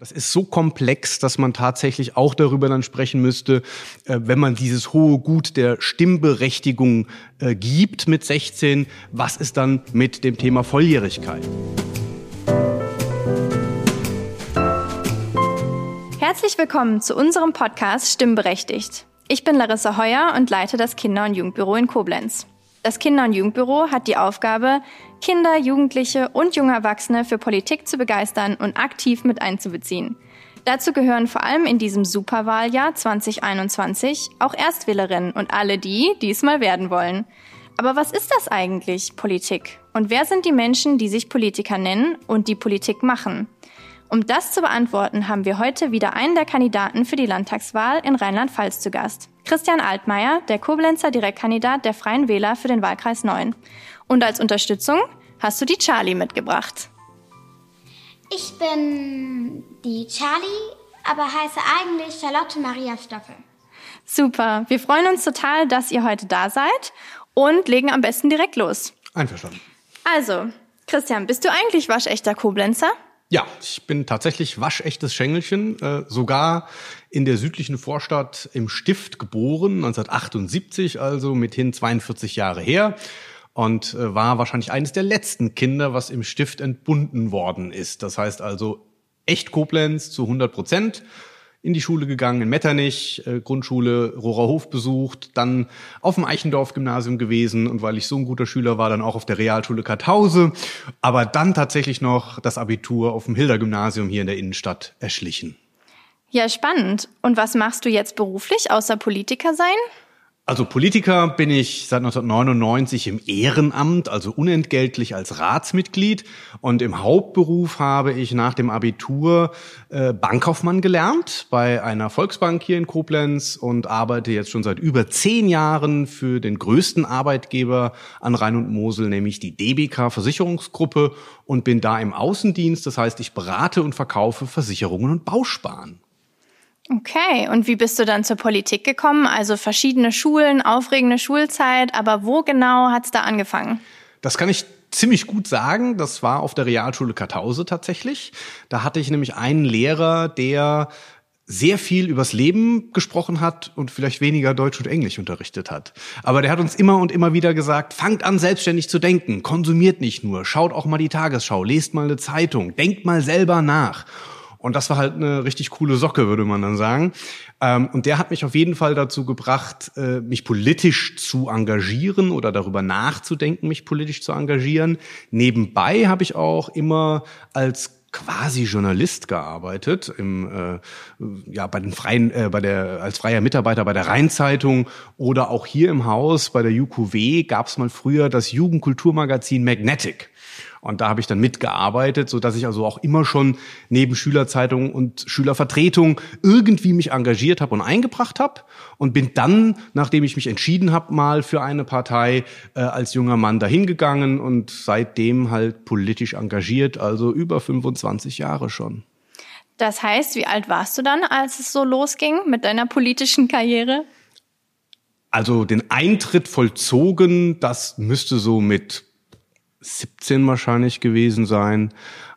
Das ist so komplex, dass man tatsächlich auch darüber dann sprechen müsste, äh, wenn man dieses hohe Gut der Stimmberechtigung äh, gibt mit 16, was ist dann mit dem Thema Volljährigkeit? Herzlich willkommen zu unserem Podcast Stimmberechtigt. Ich bin Larissa Heuer und leite das Kinder- und Jugendbüro in Koblenz. Das Kinder- und Jugendbüro hat die Aufgabe, Kinder, Jugendliche und junge Erwachsene für Politik zu begeistern und aktiv mit einzubeziehen. Dazu gehören vor allem in diesem Superwahljahr 2021 auch Erstwählerinnen und alle die, die es mal werden wollen. Aber was ist das eigentlich, Politik? Und wer sind die Menschen, die sich Politiker nennen und die Politik machen? Um das zu beantworten, haben wir heute wieder einen der Kandidaten für die Landtagswahl in Rheinland-Pfalz zu Gast. Christian Altmaier, der Koblenzer Direktkandidat der Freien Wähler für den Wahlkreis 9. Und als Unterstützung hast du die Charlie mitgebracht. Ich bin die Charlie, aber heiße eigentlich Charlotte Maria Stoffel. Super, wir freuen uns total, dass ihr heute da seid und legen am besten direkt los. Einverstanden. Also, Christian, bist du eigentlich waschechter Koblenzer? Ja, ich bin tatsächlich waschechtes Schengelchen, äh, sogar in der südlichen Vorstadt im Stift geboren, 1978, also mithin 42 Jahre her und äh, war wahrscheinlich eines der letzten Kinder, was im Stift entbunden worden ist. Das heißt also echt Koblenz zu 100 Prozent in die Schule gegangen, in Metternich, äh, Grundschule Rohrerhof besucht, dann auf dem Eichendorf-Gymnasium gewesen und weil ich so ein guter Schüler war, dann auch auf der Realschule Karthause, aber dann tatsächlich noch das Abitur auf dem Hilder-Gymnasium hier in der Innenstadt erschlichen. Ja, spannend. Und was machst du jetzt beruflich, außer Politiker sein? Also Politiker bin ich seit 1999 im Ehrenamt, also unentgeltlich als Ratsmitglied. Und im Hauptberuf habe ich nach dem Abitur äh, Bankkaufmann gelernt bei einer Volksbank hier in Koblenz und arbeite jetzt schon seit über zehn Jahren für den größten Arbeitgeber an Rhein und Mosel, nämlich die DBK Versicherungsgruppe und bin da im Außendienst. Das heißt, ich berate und verkaufe Versicherungen und Bausparen. Okay, und wie bist du dann zur Politik gekommen? Also verschiedene Schulen, aufregende Schulzeit, aber wo genau hat's da angefangen? Das kann ich ziemlich gut sagen. Das war auf der Realschule Karthause tatsächlich. Da hatte ich nämlich einen Lehrer, der sehr viel übers Leben gesprochen hat und vielleicht weniger Deutsch und Englisch unterrichtet hat. Aber der hat uns immer und immer wieder gesagt, fangt an selbstständig zu denken, konsumiert nicht nur, schaut auch mal die Tagesschau, lest mal eine Zeitung, denkt mal selber nach. Und das war halt eine richtig coole Socke, würde man dann sagen. Ähm, und der hat mich auf jeden Fall dazu gebracht, äh, mich politisch zu engagieren oder darüber nachzudenken, mich politisch zu engagieren. Nebenbei habe ich auch immer als quasi Journalist gearbeitet im äh, ja bei den freien äh, bei der als freier Mitarbeiter bei der Rheinzeitung oder auch hier im Haus bei der UQW gab es mal früher das Jugendkulturmagazin Magnetic und da habe ich dann mitgearbeitet, so dass ich also auch immer schon neben Schülerzeitung und Schülervertretung irgendwie mich engagiert habe und eingebracht habe und bin dann, nachdem ich mich entschieden habe, mal für eine Partei äh, als junger Mann dahingegangen und seitdem halt politisch engagiert, also über 25 Jahre schon. Das heißt, wie alt warst du dann, als es so losging mit deiner politischen Karriere? Also den Eintritt vollzogen, das müsste so mit 17 wahrscheinlich gewesen sein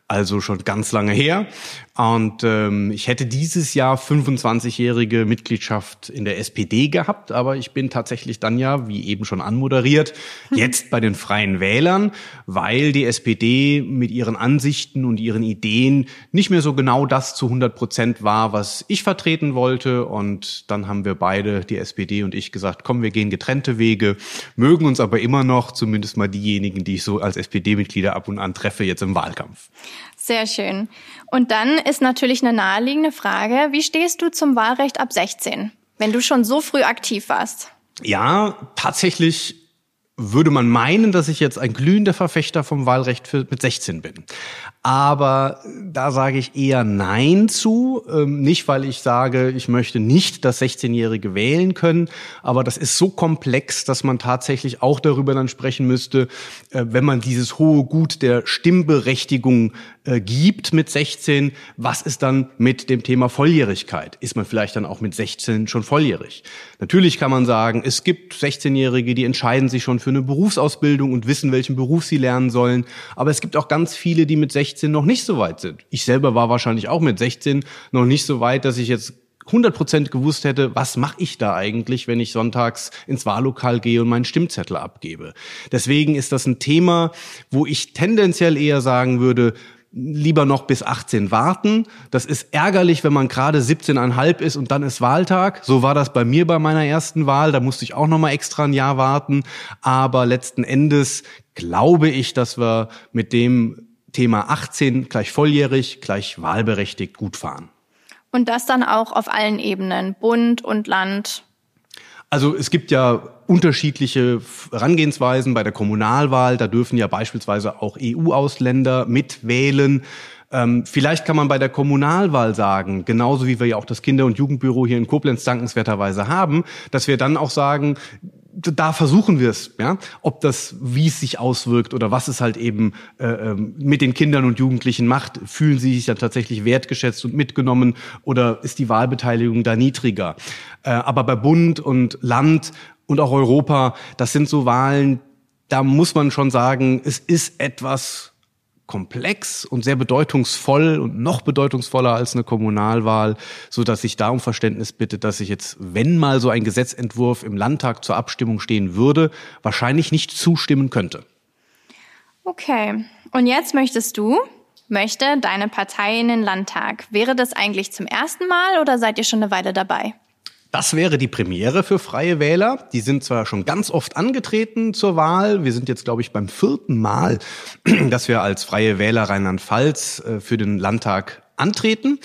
also schon ganz lange her. Und ähm, ich hätte dieses Jahr 25-jährige Mitgliedschaft in der SPD gehabt, aber ich bin tatsächlich dann ja, wie eben schon anmoderiert, hm. jetzt bei den Freien Wählern, weil die SPD mit ihren Ansichten und ihren Ideen nicht mehr so genau das zu 100 Prozent war, was ich vertreten wollte. Und dann haben wir beide, die SPD und ich, gesagt, komm, wir gehen getrennte Wege, mögen uns aber immer noch, zumindest mal diejenigen, die ich so als SPD-Mitglieder ab und an treffe, jetzt im Wahlkampf. Sehr schön. Und dann ist natürlich eine naheliegende Frage, wie stehst du zum Wahlrecht ab 16, wenn du schon so früh aktiv warst? Ja, tatsächlich würde man meinen, dass ich jetzt ein glühender Verfechter vom Wahlrecht für, mit 16 bin. Aber da sage ich eher Nein zu. Ähm, nicht, weil ich sage, ich möchte nicht, dass 16-Jährige wählen können, aber das ist so komplex, dass man tatsächlich auch darüber dann sprechen müsste, äh, wenn man dieses hohe Gut der Stimmberechtigung äh, gibt mit 16, was ist dann mit dem Thema Volljährigkeit? Ist man vielleicht dann auch mit 16 schon volljährig? Natürlich kann man sagen, es gibt 16-Jährige, die entscheiden sich schon für eine Berufsausbildung und wissen, welchen Beruf sie lernen sollen. Aber es gibt auch ganz viele, die mit 16 16 noch nicht so weit sind. Ich selber war wahrscheinlich auch mit 16 noch nicht so weit, dass ich jetzt 100% gewusst hätte, was mache ich da eigentlich, wenn ich sonntags ins Wahllokal gehe und meinen Stimmzettel abgebe. Deswegen ist das ein Thema, wo ich tendenziell eher sagen würde, lieber noch bis 18 warten. Das ist ärgerlich, wenn man gerade 17,5 ist und dann ist Wahltag. So war das bei mir bei meiner ersten Wahl. Da musste ich auch noch mal extra ein Jahr warten. Aber letzten Endes glaube ich, dass wir mit dem Thema 18 gleich volljährig, gleich wahlberechtigt gut fahren. Und das dann auch auf allen Ebenen, Bund und Land. Also es gibt ja unterschiedliche Herangehensweisen bei der Kommunalwahl. Da dürfen ja beispielsweise auch EU-Ausländer mitwählen. Ähm, vielleicht kann man bei der Kommunalwahl sagen, genauso wie wir ja auch das Kinder- und Jugendbüro hier in Koblenz dankenswerterweise haben, dass wir dann auch sagen, da versuchen wir es, ja, ob das, wie es sich auswirkt oder was es halt eben äh, ähm, mit den Kindern und Jugendlichen macht. Fühlen sie sich dann tatsächlich wertgeschätzt und mitgenommen oder ist die Wahlbeteiligung da niedriger? Äh, aber bei Bund und Land und auch Europa, das sind so Wahlen, da muss man schon sagen, es ist etwas komplex und sehr bedeutungsvoll und noch bedeutungsvoller als eine Kommunalwahl, so dass ich da um Verständnis bitte, dass ich jetzt, wenn mal so ein Gesetzentwurf im Landtag zur Abstimmung stehen würde, wahrscheinlich nicht zustimmen könnte. Okay. Und jetzt möchtest du, möchte deine Partei in den Landtag. Wäre das eigentlich zum ersten Mal oder seid ihr schon eine Weile dabei? Das wäre die Premiere für Freie Wähler. Die sind zwar schon ganz oft angetreten zur Wahl. Wir sind jetzt, glaube ich, beim vierten Mal, dass wir als Freie Wähler Rheinland-Pfalz äh, für den Landtag antreten.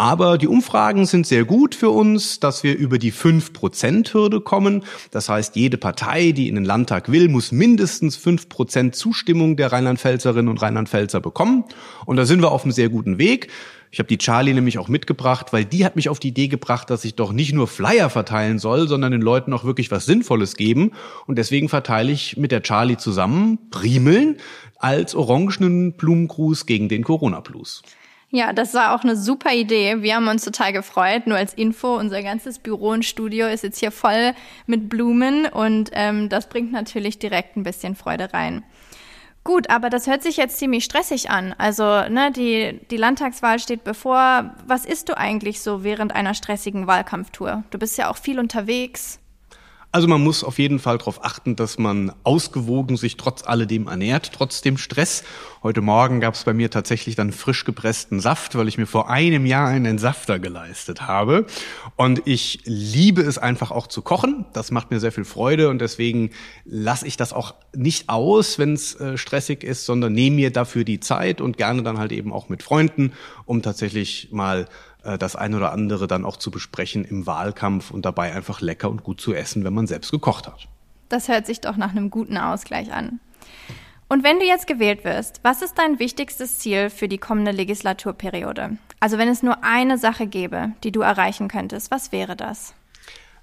Aber die Umfragen sind sehr gut für uns, dass wir über die 5%-Hürde kommen. Das heißt, jede Partei, die in den Landtag will, muss mindestens 5% Zustimmung der Rheinland-Pfälzerinnen und Rheinland-Pfälzer bekommen. Und da sind wir auf einem sehr guten Weg. Ich habe die Charlie nämlich auch mitgebracht, weil die hat mich auf die Idee gebracht, dass ich doch nicht nur Flyer verteilen soll, sondern den Leuten auch wirklich was Sinnvolles geben. Und deswegen verteile ich mit der Charlie zusammen Primeln als orangenen Blumengruß gegen den Corona-Blues. Ja, das war auch eine super Idee. Wir haben uns total gefreut. Nur als Info, unser ganzes Büro und Studio ist jetzt hier voll mit Blumen und ähm, das bringt natürlich direkt ein bisschen Freude rein. Gut, aber das hört sich jetzt ziemlich stressig an. Also, ne, die, die Landtagswahl steht bevor. Was isst du eigentlich so während einer stressigen Wahlkampftour? Du bist ja auch viel unterwegs. Also man muss auf jeden Fall darauf achten, dass man ausgewogen sich trotz alledem ernährt, trotz dem Stress. Heute Morgen gab es bei mir tatsächlich dann frisch gepressten Saft, weil ich mir vor einem Jahr einen Entsafter geleistet habe. Und ich liebe es einfach auch zu kochen. Das macht mir sehr viel Freude und deswegen lasse ich das auch nicht aus, wenn es äh, stressig ist, sondern nehme mir dafür die Zeit und gerne dann halt eben auch mit Freunden, um tatsächlich mal äh, das ein oder andere dann auch zu besprechen im Wahlkampf und dabei einfach lecker und gut zu essen, wenn man selbst gekocht hat. Das hört sich doch nach einem guten Ausgleich an. Und wenn du jetzt gewählt wirst, was ist dein wichtigstes Ziel für die kommende Legislaturperiode? Also wenn es nur eine Sache gäbe, die du erreichen könntest, was wäre das?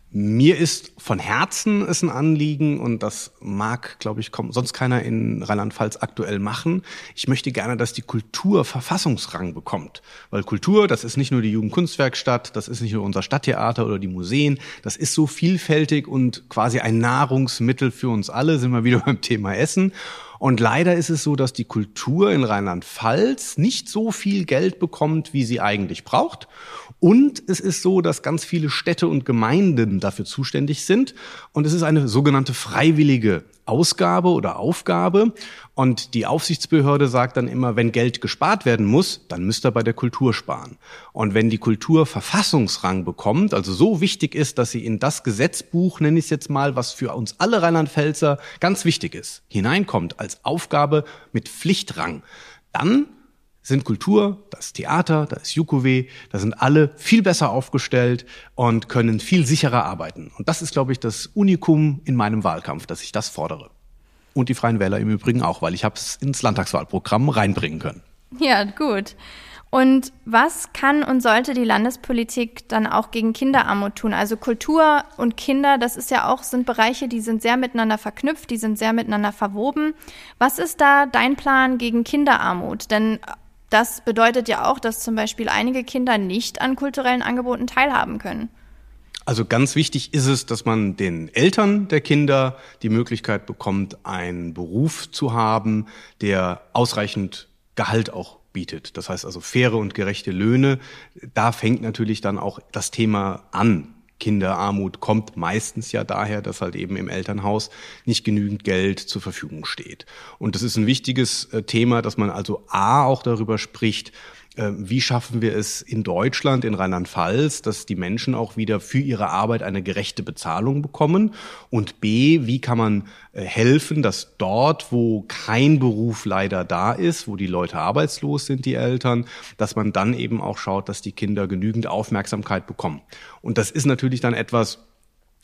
Mir ist von Herzen es ein Anliegen und das mag, glaube ich, sonst keiner in Rheinland-Pfalz aktuell machen. Ich möchte gerne, dass die Kultur Verfassungsrang bekommt, weil Kultur, das ist nicht nur die Jugendkunstwerkstatt, das ist nicht nur unser Stadttheater oder die Museen, das ist so vielfältig und quasi ein Nahrungsmittel für uns alle. Sind wir wieder beim Thema Essen. Und leider ist es so, dass die Kultur in Rheinland-Pfalz nicht so viel Geld bekommt, wie sie eigentlich braucht. Und es ist so, dass ganz viele Städte und Gemeinden dafür zuständig sind. Und es ist eine sogenannte freiwillige Ausgabe oder Aufgabe. Und die Aufsichtsbehörde sagt dann immer, wenn Geld gespart werden muss, dann müsst ihr bei der Kultur sparen. Und wenn die Kultur Verfassungsrang bekommt, also so wichtig ist, dass sie in das Gesetzbuch, nenne ich es jetzt mal, was für uns alle Rheinland-Pfälzer ganz wichtig ist, hineinkommt als Aufgabe mit Pflichtrang, dann sind Kultur, das Theater, da ist Jukow, da sind alle viel besser aufgestellt und können viel sicherer arbeiten. Und das ist, glaube ich, das Unikum in meinem Wahlkampf, dass ich das fordere. Und die Freien Wähler im Übrigen auch, weil ich habe es ins Landtagswahlprogramm reinbringen können. Ja, gut. Und was kann und sollte die Landespolitik dann auch gegen Kinderarmut tun? Also Kultur und Kinder, das ist ja auch, sind Bereiche, die sind sehr miteinander verknüpft, die sind sehr miteinander verwoben. Was ist da dein Plan gegen Kinderarmut? Denn das bedeutet ja auch, dass zum Beispiel einige Kinder nicht an kulturellen Angeboten teilhaben können. Also ganz wichtig ist es, dass man den Eltern der Kinder die Möglichkeit bekommt, einen Beruf zu haben, der ausreichend Gehalt auch bietet. Das heißt also faire und gerechte Löhne. Da fängt natürlich dann auch das Thema an. Kinderarmut kommt meistens ja daher, dass halt eben im Elternhaus nicht genügend Geld zur Verfügung steht. Und das ist ein wichtiges äh, Thema, dass man also A auch darüber spricht, wie schaffen wir es in Deutschland, in Rheinland-Pfalz, dass die Menschen auch wieder für ihre Arbeit eine gerechte Bezahlung bekommen? Und B, wie kann man äh, helfen, dass dort, wo kein Beruf leider da ist, wo die Leute arbeitslos sind, die Eltern, dass man dann eben auch schaut, dass die Kinder genügend Aufmerksamkeit bekommen. Und das ist natürlich dann etwas,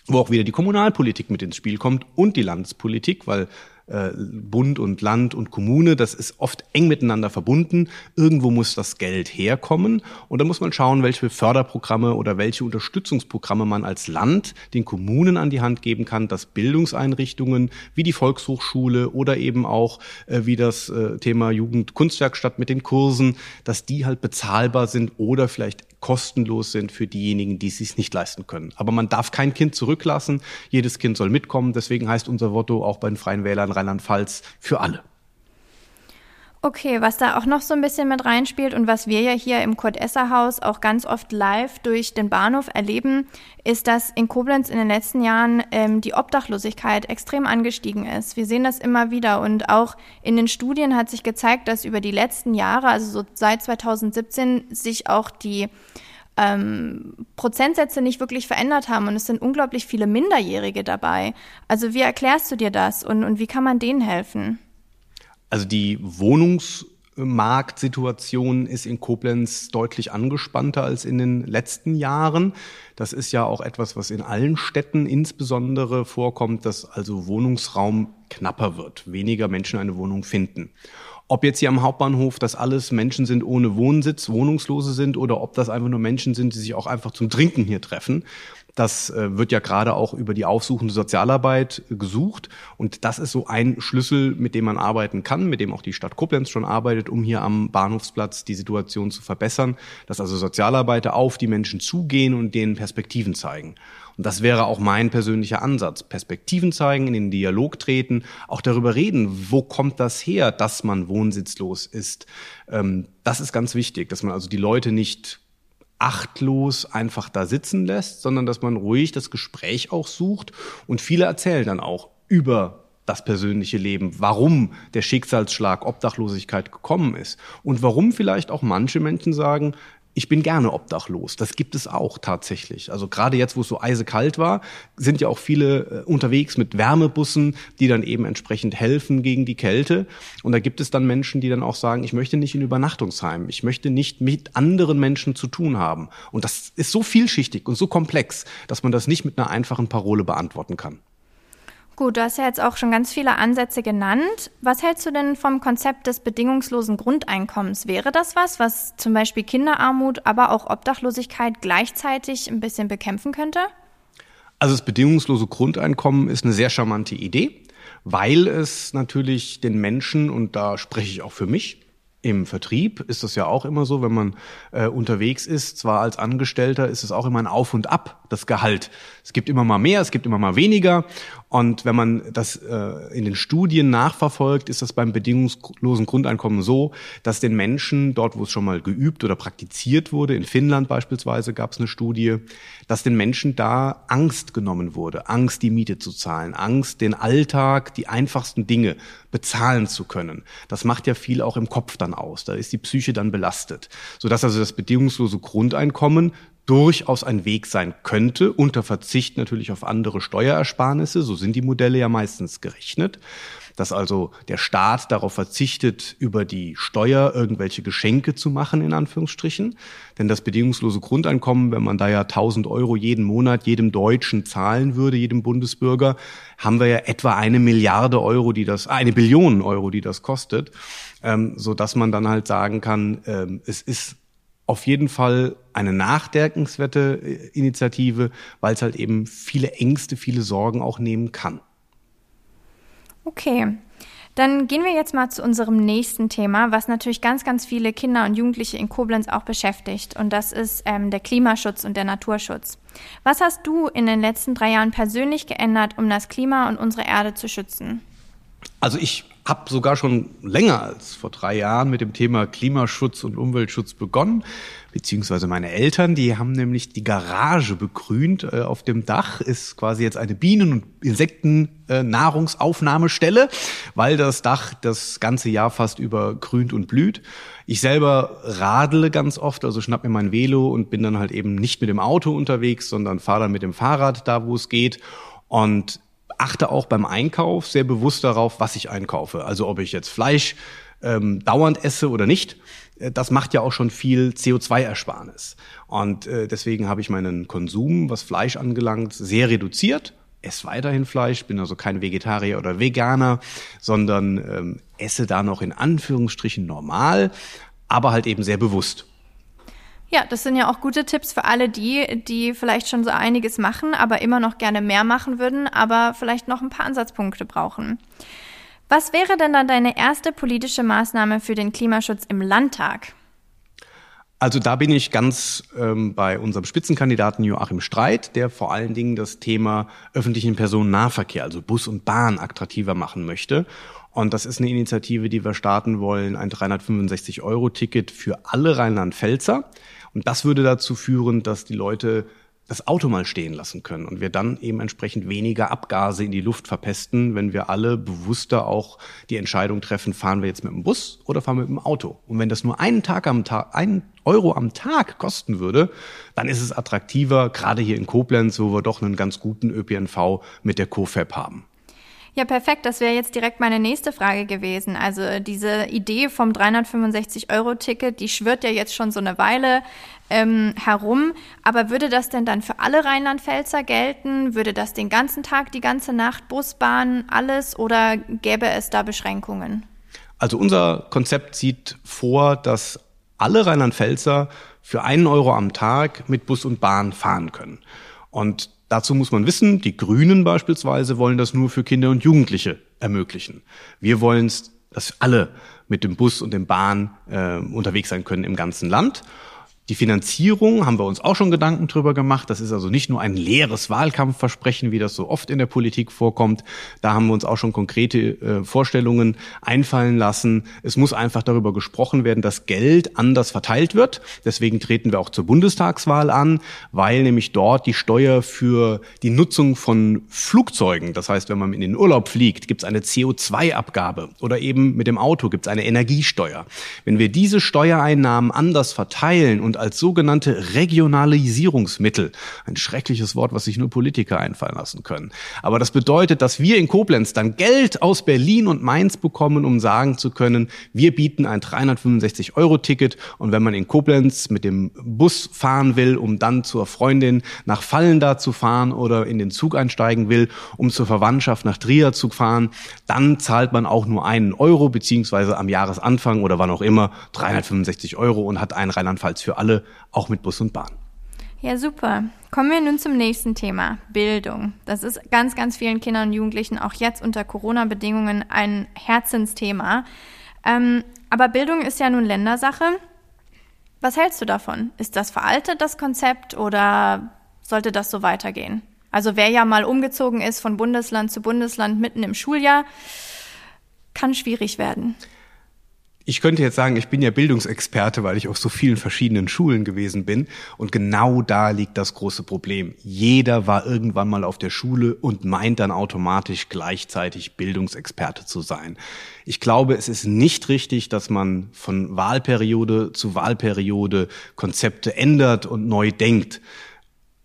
wo auch wieder die Kommunalpolitik mit ins Spiel kommt und die Landespolitik, weil äh, Bund und Land und Kommune, das ist oft eng miteinander verbunden. Irgendwo muss das Geld herkommen und da muss man schauen, welche Förderprogramme oder welche Unterstützungsprogramme man als Land den Kommunen an die Hand geben kann, dass Bildungseinrichtungen wie die Volkshochschule oder eben auch äh, wie das äh, Thema Jugendkunstwerkstatt mit den Kursen, dass die halt bezahlbar sind oder vielleicht kostenlos sind für diejenigen, die es sich nicht leisten können. Aber man darf kein Kind zurücklassen. Jedes Kind soll mitkommen. Deswegen heißt unser Motto auch bei den Freien Wählern Rheinland-Pfalz für alle. Okay, was da auch noch so ein bisschen mit reinspielt und was wir ja hier im Kurt-Esser-Haus auch ganz oft live durch den Bahnhof erleben, ist, dass in Koblenz in den letzten Jahren ähm, die Obdachlosigkeit extrem angestiegen ist. Wir sehen das immer wieder und auch in den Studien hat sich gezeigt, dass über die letzten Jahre, also so seit 2017, sich auch die ähm, Prozentsätze nicht wirklich verändert haben und es sind unglaublich viele Minderjährige dabei. Also wie erklärst du dir das und, und wie kann man denen helfen? Also die Wohnungsmarktsituation ist in Koblenz deutlich angespannter als in den letzten Jahren. Das ist ja auch etwas, was in allen Städten insbesondere vorkommt, dass also Wohnungsraum knapper wird, weniger Menschen eine Wohnung finden. Ob jetzt hier am Hauptbahnhof das alles Menschen sind ohne Wohnsitz, Wohnungslose sind oder ob das einfach nur Menschen sind, die sich auch einfach zum Trinken hier treffen. Das äh, wird ja gerade auch über die aufsuchende Sozialarbeit gesucht. Und das ist so ein Schlüssel, mit dem man arbeiten kann, mit dem auch die Stadt Koblenz schon arbeitet, um hier am Bahnhofsplatz die Situation zu verbessern, dass also Sozialarbeiter auf die Menschen zugehen und denen Perspektiven zeigen. Und das wäre auch mein persönlicher Ansatz. Perspektiven zeigen, in den Dialog treten, auch darüber reden, wo kommt das her, dass man wohnsitzlos ist. Ähm, das ist ganz wichtig, dass man also die Leute nicht achtlos einfach da sitzen lässt, sondern dass man ruhig das Gespräch auch sucht. Und viele erzählen dann auch über das persönliche Leben, warum der Schicksalsschlag Obdachlosigkeit gekommen ist. Und warum vielleicht auch manche Menschen sagen, ich bin gerne obdachlos. Das gibt es auch tatsächlich. Also gerade jetzt, wo es so eisekalt war, sind ja auch viele äh, unterwegs mit Wärmebussen, die dann eben entsprechend helfen gegen die Kälte. Und da gibt es dann Menschen, die dann auch sagen, ich möchte nicht in Übernachtungsheim. Ich möchte nicht mit anderen Menschen zu tun haben. Und das ist so vielschichtig und so komplex, dass man das nicht mit einer einfachen Parole beantworten kann. Gut, du hast ja jetzt auch schon ganz viele Ansätze genannt. Was hältst du denn vom Konzept des bedingungslosen Grundeinkommens? Wäre das was, was zum Beispiel Kinderarmut, aber auch Obdachlosigkeit gleichzeitig ein bisschen bekämpfen könnte? Also das bedingungslose Grundeinkommen ist eine sehr charmante Idee, weil es natürlich den Menschen, und da spreche ich auch für mich, im Vertrieb ist das ja auch immer so, wenn man äh, unterwegs ist, zwar als Angestellter, ist es auch immer ein Auf und Ab, das Gehalt. Es gibt immer mal mehr, es gibt immer mal weniger. Und wenn man das äh, in den Studien nachverfolgt, ist das beim bedingungslosen Grundeinkommen so, dass den Menschen dort, wo es schon mal geübt oder praktiziert wurde, in Finnland beispielsweise gab es eine Studie, dass den Menschen da Angst genommen wurde. Angst, die Miete zu zahlen, Angst, den Alltag, die einfachsten Dinge bezahlen zu können. Das macht ja viel auch im Kopf dann aus. Da ist die Psyche dann belastet. Sodass also das bedingungslose Grundeinkommen durchaus ein Weg sein könnte, unter Verzicht natürlich auf andere Steuerersparnisse, so sind die Modelle ja meistens gerechnet, dass also der Staat darauf verzichtet, über die Steuer irgendwelche Geschenke zu machen, in Anführungsstrichen. Denn das bedingungslose Grundeinkommen, wenn man da ja 1000 Euro jeden Monat jedem Deutschen zahlen würde, jedem Bundesbürger, haben wir ja etwa eine Milliarde Euro, die das, eine Billion Euro, die das kostet, ähm, so dass man dann halt sagen kann, ähm, es ist auf jeden Fall eine nachdenkenswerte äh, Initiative, weil es halt eben viele Ängste, viele Sorgen auch nehmen kann. Okay. Dann gehen wir jetzt mal zu unserem nächsten Thema, was natürlich ganz, ganz viele Kinder und Jugendliche in Koblenz auch beschäftigt. Und das ist ähm, der Klimaschutz und der Naturschutz. Was hast du in den letzten drei Jahren persönlich geändert, um das Klima und unsere Erde zu schützen? Also ich habe sogar schon länger als vor drei Jahren mit dem Thema Klimaschutz und Umweltschutz begonnen, beziehungsweise meine Eltern, die haben nämlich die Garage begrünt. Äh, auf dem Dach ist quasi jetzt eine Bienen- und Insekten-Nahrungsaufnahmestelle, weil das Dach das ganze Jahr fast über grünt und blüht. Ich selber radle ganz oft, also schnapp mir mein Velo und bin dann halt eben nicht mit dem Auto unterwegs, sondern fahre dann mit dem Fahrrad da, wo es geht. Und achte auch beim Einkauf sehr bewusst darauf, was ich einkaufe. Also ob ich jetzt Fleisch ähm, dauernd esse oder nicht. Äh, das macht ja auch schon viel CO2-Ersparnis. Und äh, deswegen habe ich meinen Konsum, was Fleisch angelangt, sehr reduziert. Esse weiterhin Fleisch, bin also kein Vegetarier oder Veganer, sondern ähm, esse da noch in Anführungsstrichen normal, aber halt eben sehr bewusst. Ja, das sind ja auch gute Tipps für alle die, die vielleicht schon so einiges machen, aber immer noch gerne mehr machen würden, aber vielleicht noch ein paar Ansatzpunkte brauchen. Was wäre denn dann deine erste politische Maßnahme für den Klimaschutz im Landtag? Also da bin ich ganz ähm, bei unserem Spitzenkandidaten Joachim Streit, der vor allen Dingen das Thema öffentlichen Personennahverkehr, also Bus und Bahn, attraktiver machen möchte. Und das ist eine Initiative, die wir starten wollen, ein 365-Euro-Ticket für alle Rheinland-Pfälzer. Und das würde dazu führen, dass die Leute das Auto mal stehen lassen können und wir dann eben entsprechend weniger Abgase in die Luft verpesten, wenn wir alle bewusster auch die Entscheidung treffen, fahren wir jetzt mit dem Bus oder fahren wir mit dem Auto. Und wenn das nur einen Tag am Tag, einen Euro am Tag kosten würde, dann ist es attraktiver, gerade hier in Koblenz, wo wir doch einen ganz guten ÖPNV mit der CoFab haben. Ja, perfekt. Das wäre jetzt direkt meine nächste Frage gewesen. Also diese Idee vom 365-Euro-Ticket, die schwirrt ja jetzt schon so eine Weile ähm, herum. Aber würde das denn dann für alle Rheinland-Pfälzer gelten? Würde das den ganzen Tag, die ganze Nacht, Busbahn, alles? Oder gäbe es da Beschränkungen? Also unser Konzept sieht vor, dass alle Rheinland-Pfälzer für einen Euro am Tag mit Bus und Bahn fahren können. Und Dazu muss man wissen, die Grünen beispielsweise wollen das nur für Kinder und Jugendliche ermöglichen. Wir wollen es, dass alle mit dem Bus und dem Bahn äh, unterwegs sein können im ganzen Land. Die Finanzierung haben wir uns auch schon Gedanken drüber gemacht. Das ist also nicht nur ein leeres Wahlkampfversprechen, wie das so oft in der Politik vorkommt. Da haben wir uns auch schon konkrete äh, Vorstellungen einfallen lassen. Es muss einfach darüber gesprochen werden, dass Geld anders verteilt wird. Deswegen treten wir auch zur Bundestagswahl an, weil nämlich dort die Steuer für die Nutzung von Flugzeugen, das heißt, wenn man in den Urlaub fliegt, gibt es eine CO2-Abgabe oder eben mit dem Auto gibt es eine Energiesteuer. Wenn wir diese Steuereinnahmen anders verteilen und und als sogenannte Regionalisierungsmittel. Ein schreckliches Wort, was sich nur Politiker einfallen lassen können. Aber das bedeutet, dass wir in Koblenz dann Geld aus Berlin und Mainz bekommen, um sagen zu können, wir bieten ein 365-Euro-Ticket und wenn man in Koblenz mit dem Bus fahren will, um dann zur Freundin nach Fallenda zu fahren oder in den Zug einsteigen will, um zur Verwandtschaft nach Trier zu fahren, dann zahlt man auch nur einen Euro beziehungsweise am Jahresanfang oder wann auch immer 365 Euro und hat ein Rheinland-Pfalz für alle alle, auch mit Bus und Bahn. Ja, super. Kommen wir nun zum nächsten Thema, Bildung. Das ist ganz, ganz vielen Kindern und Jugendlichen auch jetzt unter Corona-Bedingungen ein Herzensthema. Ähm, aber Bildung ist ja nun Ländersache. Was hältst du davon? Ist das veraltet, das Konzept, oder sollte das so weitergehen? Also wer ja mal umgezogen ist von Bundesland zu Bundesland mitten im Schuljahr, kann schwierig werden. Ich könnte jetzt sagen, ich bin ja Bildungsexperte, weil ich auf so vielen verschiedenen Schulen gewesen bin. Und genau da liegt das große Problem. Jeder war irgendwann mal auf der Schule und meint dann automatisch gleichzeitig Bildungsexperte zu sein. Ich glaube, es ist nicht richtig, dass man von Wahlperiode zu Wahlperiode Konzepte ändert und neu denkt.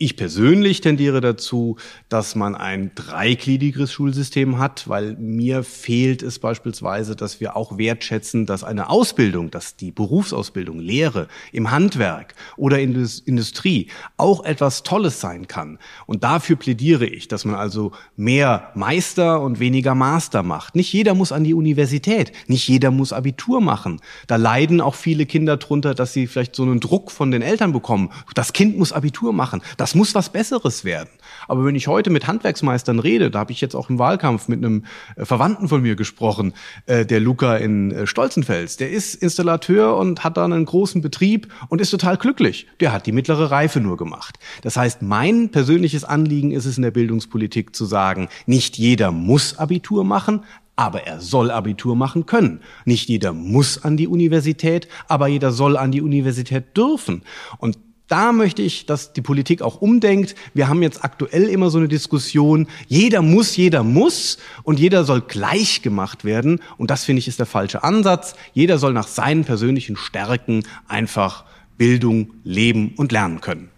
Ich persönlich tendiere dazu, dass man ein dreigliedriges Schulsystem hat, weil mir fehlt es beispielsweise, dass wir auch wertschätzen, dass eine Ausbildung, dass die Berufsausbildung, Lehre im Handwerk oder in der Industrie auch etwas Tolles sein kann. Und dafür plädiere ich, dass man also mehr Meister und weniger Master macht. Nicht jeder muss an die Universität, nicht jeder muss Abitur machen. Da leiden auch viele Kinder drunter, dass sie vielleicht so einen Druck von den Eltern bekommen. Das Kind muss Abitur machen. Das das muss was Besseres werden. Aber wenn ich heute mit Handwerksmeistern rede, da habe ich jetzt auch im Wahlkampf mit einem äh, Verwandten von mir gesprochen, äh, der Luca in äh, Stolzenfels. Der ist Installateur und hat da einen großen Betrieb und ist total glücklich. Der hat die mittlere Reife nur gemacht. Das heißt, mein persönliches Anliegen ist es in der Bildungspolitik zu sagen, nicht jeder muss Abitur machen, aber er soll Abitur machen können. Nicht jeder muss an die Universität, aber jeder soll an die Universität dürfen. Und da möchte ich, dass die Politik auch umdenkt. Wir haben jetzt aktuell immer so eine Diskussion, jeder muss, jeder muss und jeder soll gleich gemacht werden. Und das finde ich ist der falsche Ansatz. Jeder soll nach seinen persönlichen Stärken einfach Bildung leben und lernen können.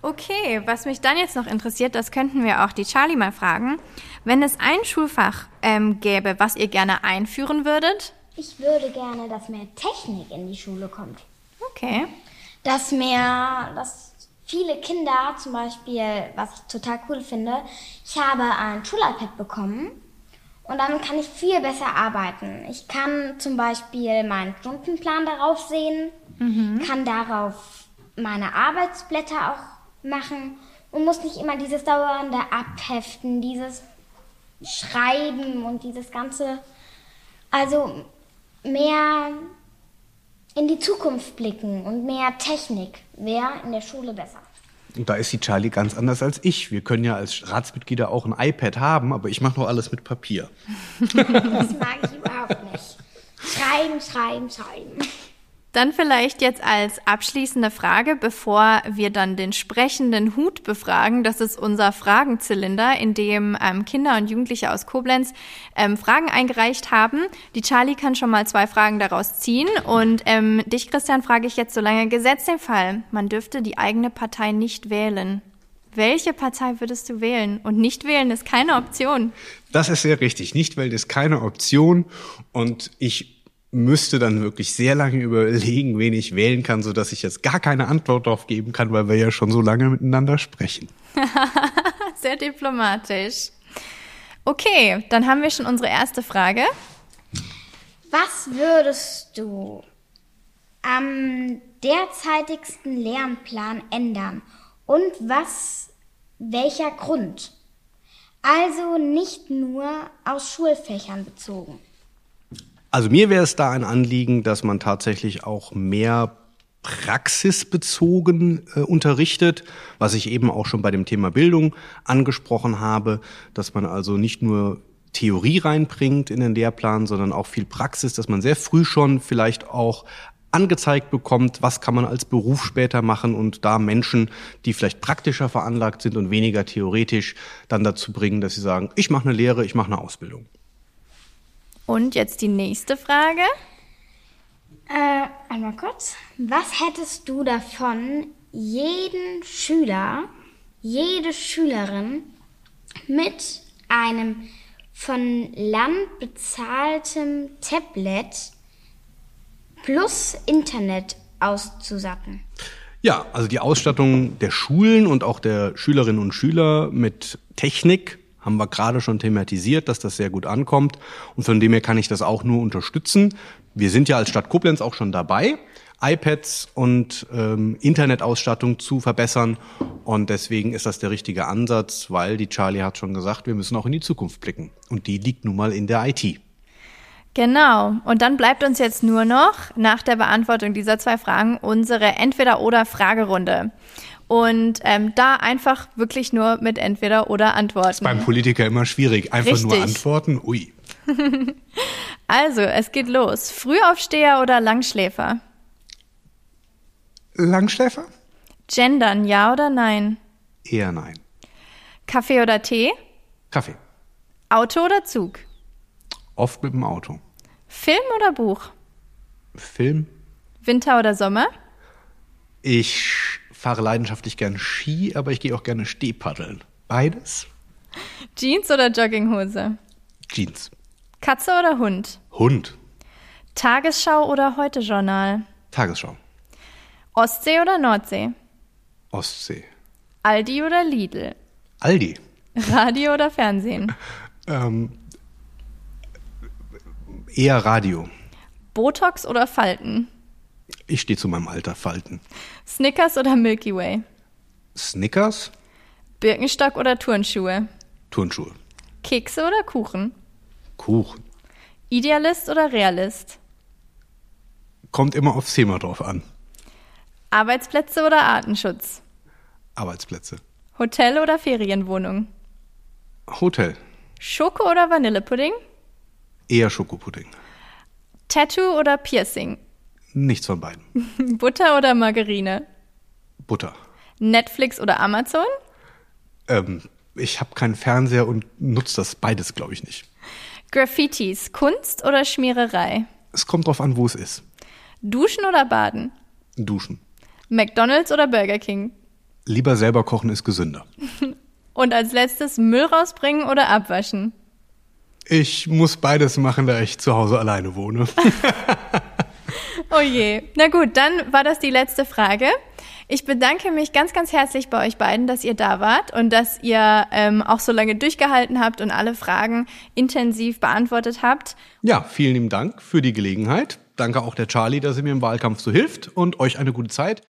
Okay, was mich dann jetzt noch interessiert, das könnten wir auch die Charlie mal fragen. Wenn es ein Schulfach ähm, gäbe, was ihr gerne einführen würdet? Ich würde gerne, dass mehr Technik in die Schule kommt. Okay dass mehr, dass viele Kinder zum Beispiel, was ich total cool finde, ich habe ein Schul-iPad bekommen und damit kann ich viel besser arbeiten. Ich kann zum Beispiel meinen Stundenplan darauf sehen, mhm. kann darauf meine Arbeitsblätter auch machen und muss nicht immer dieses dauernde Abheften, dieses Schreiben und dieses ganze, also mehr in die Zukunft blicken und mehr Technik wäre in der Schule besser. Und da ist die Charlie ganz anders als ich. Wir können ja als Ratsmitglieder auch ein iPad haben, aber ich mache noch alles mit Papier. das mag ich überhaupt nicht. Schreiben, schreiben, schreiben. Dann vielleicht jetzt als abschließende Frage, bevor wir dann den sprechenden Hut befragen. Das ist unser Fragenzylinder, in dem ähm, Kinder und Jugendliche aus Koblenz ähm, Fragen eingereicht haben. Die Charlie kann schon mal zwei Fragen daraus ziehen. Und ähm, dich, Christian, frage ich jetzt so lange. Gesetz den Fall, man dürfte die eigene Partei nicht wählen. Welche Partei würdest du wählen? Und nicht wählen ist keine Option. Das ist sehr richtig. Nicht wählen ist keine Option. Und ich müsste dann wirklich sehr lange überlegen, wen ich wählen kann, so dass ich jetzt gar keine Antwort darauf geben kann, weil wir ja schon so lange miteinander sprechen. sehr diplomatisch. Okay, dann haben wir schon unsere erste Frage. Was würdest du am derzeitigsten Lernplan ändern und was welcher Grund? Also nicht nur aus Schulfächern bezogen. Also mir wäre es da ein Anliegen, dass man tatsächlich auch mehr praxisbezogen äh, unterrichtet, was ich eben auch schon bei dem Thema Bildung angesprochen habe, dass man also nicht nur Theorie reinbringt in den Lehrplan, sondern auch viel Praxis, dass man sehr früh schon vielleicht auch angezeigt bekommt, was kann man als Beruf später machen und da Menschen, die vielleicht praktischer veranlagt sind und weniger theoretisch, dann dazu bringen, dass sie sagen, ich mache eine Lehre, ich mache eine Ausbildung. Und jetzt die nächste Frage. Äh, einmal kurz. Was hättest du davon, jeden Schüler, jede Schülerin mit einem von Land bezahltem Tablet plus Internet auszusatten? Ja, also die Ausstattung der Schulen und auch der Schülerinnen und Schüler mit Technik haben wir gerade schon thematisiert, dass das sehr gut ankommt. Und von dem her kann ich das auch nur unterstützen. Wir sind ja als Stadt Koblenz auch schon dabei, iPads und ähm, Internetausstattung zu verbessern. Und deswegen ist das der richtige Ansatz, weil die Charlie hat schon gesagt, wir müssen auch in die Zukunft blicken. Und die liegt nun mal in der IT. Genau. Und dann bleibt uns jetzt nur noch nach der Beantwortung dieser zwei Fragen unsere Entweder-oder-Fragerunde. Und ähm, da einfach wirklich nur mit entweder oder Antworten. Das ist beim Politiker immer schwierig. Einfach Richtig. nur antworten. Ui. also, es geht los. Frühaufsteher oder Langschläfer? Langschläfer? Gendern, ja oder nein? Eher nein. Kaffee oder Tee? Kaffee. Auto oder Zug? Oft mit dem Auto. Film oder Buch? Film. Winter oder Sommer? Ich fahre leidenschaftlich gern Ski, aber ich gehe auch gerne Stehpaddeln. Beides. Jeans oder Jogginghose? Jeans. Katze oder Hund? Hund. Tagesschau oder Heute-Journal? Tagesschau. Ostsee oder Nordsee? Ostsee. Aldi oder Lidl? Aldi. Radio oder Fernsehen? ähm, eher Radio. Botox oder Falten? Ich stehe zu meinem Alter Falten. Snickers oder Milky Way? Snickers. Birkenstock oder Turnschuhe? Turnschuhe. Kekse oder Kuchen? Kuchen. Idealist oder Realist? Kommt immer aufs Thema drauf an. Arbeitsplätze oder Artenschutz? Arbeitsplätze. Hotel oder Ferienwohnung? Hotel. Schoko oder Vanillepudding? Eher Schokopudding. Tattoo oder Piercing? Nichts von beiden. Butter oder Margarine? Butter. Netflix oder Amazon? Ähm, ich habe keinen Fernseher und nutze das beides, glaube ich, nicht. Graffitis, Kunst oder Schmiererei? Es kommt drauf an, wo es ist. Duschen oder baden? Duschen. McDonald's oder Burger King? Lieber selber kochen ist gesünder. Und als letztes Müll rausbringen oder abwaschen? Ich muss beides machen, da ich zu Hause alleine wohne. oh je. Na gut, dann war das die letzte Frage. Ich bedanke mich ganz, ganz herzlich bei euch beiden, dass ihr da wart und dass ihr ähm, auch so lange durchgehalten habt und alle Fragen intensiv beantwortet habt. Ja, vielen lieben Dank für die Gelegenheit. Danke auch der Charlie, dass sie mir im Wahlkampf so hilft und euch eine gute Zeit.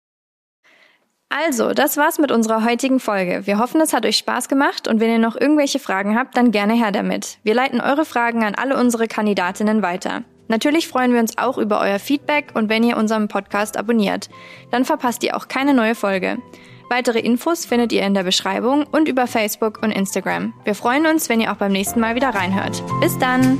Also, das war's mit unserer heutigen Folge. Wir hoffen, es hat euch Spaß gemacht und wenn ihr noch irgendwelche Fragen habt, dann gerne her damit. Wir leiten eure Fragen an alle unsere Kandidatinnen weiter. Natürlich freuen wir uns auch über euer Feedback und wenn ihr unseren Podcast abonniert. Dann verpasst ihr auch keine neue Folge. Weitere Infos findet ihr in der Beschreibung und über Facebook und Instagram. Wir freuen uns, wenn ihr auch beim nächsten Mal wieder reinhört. Bis dann!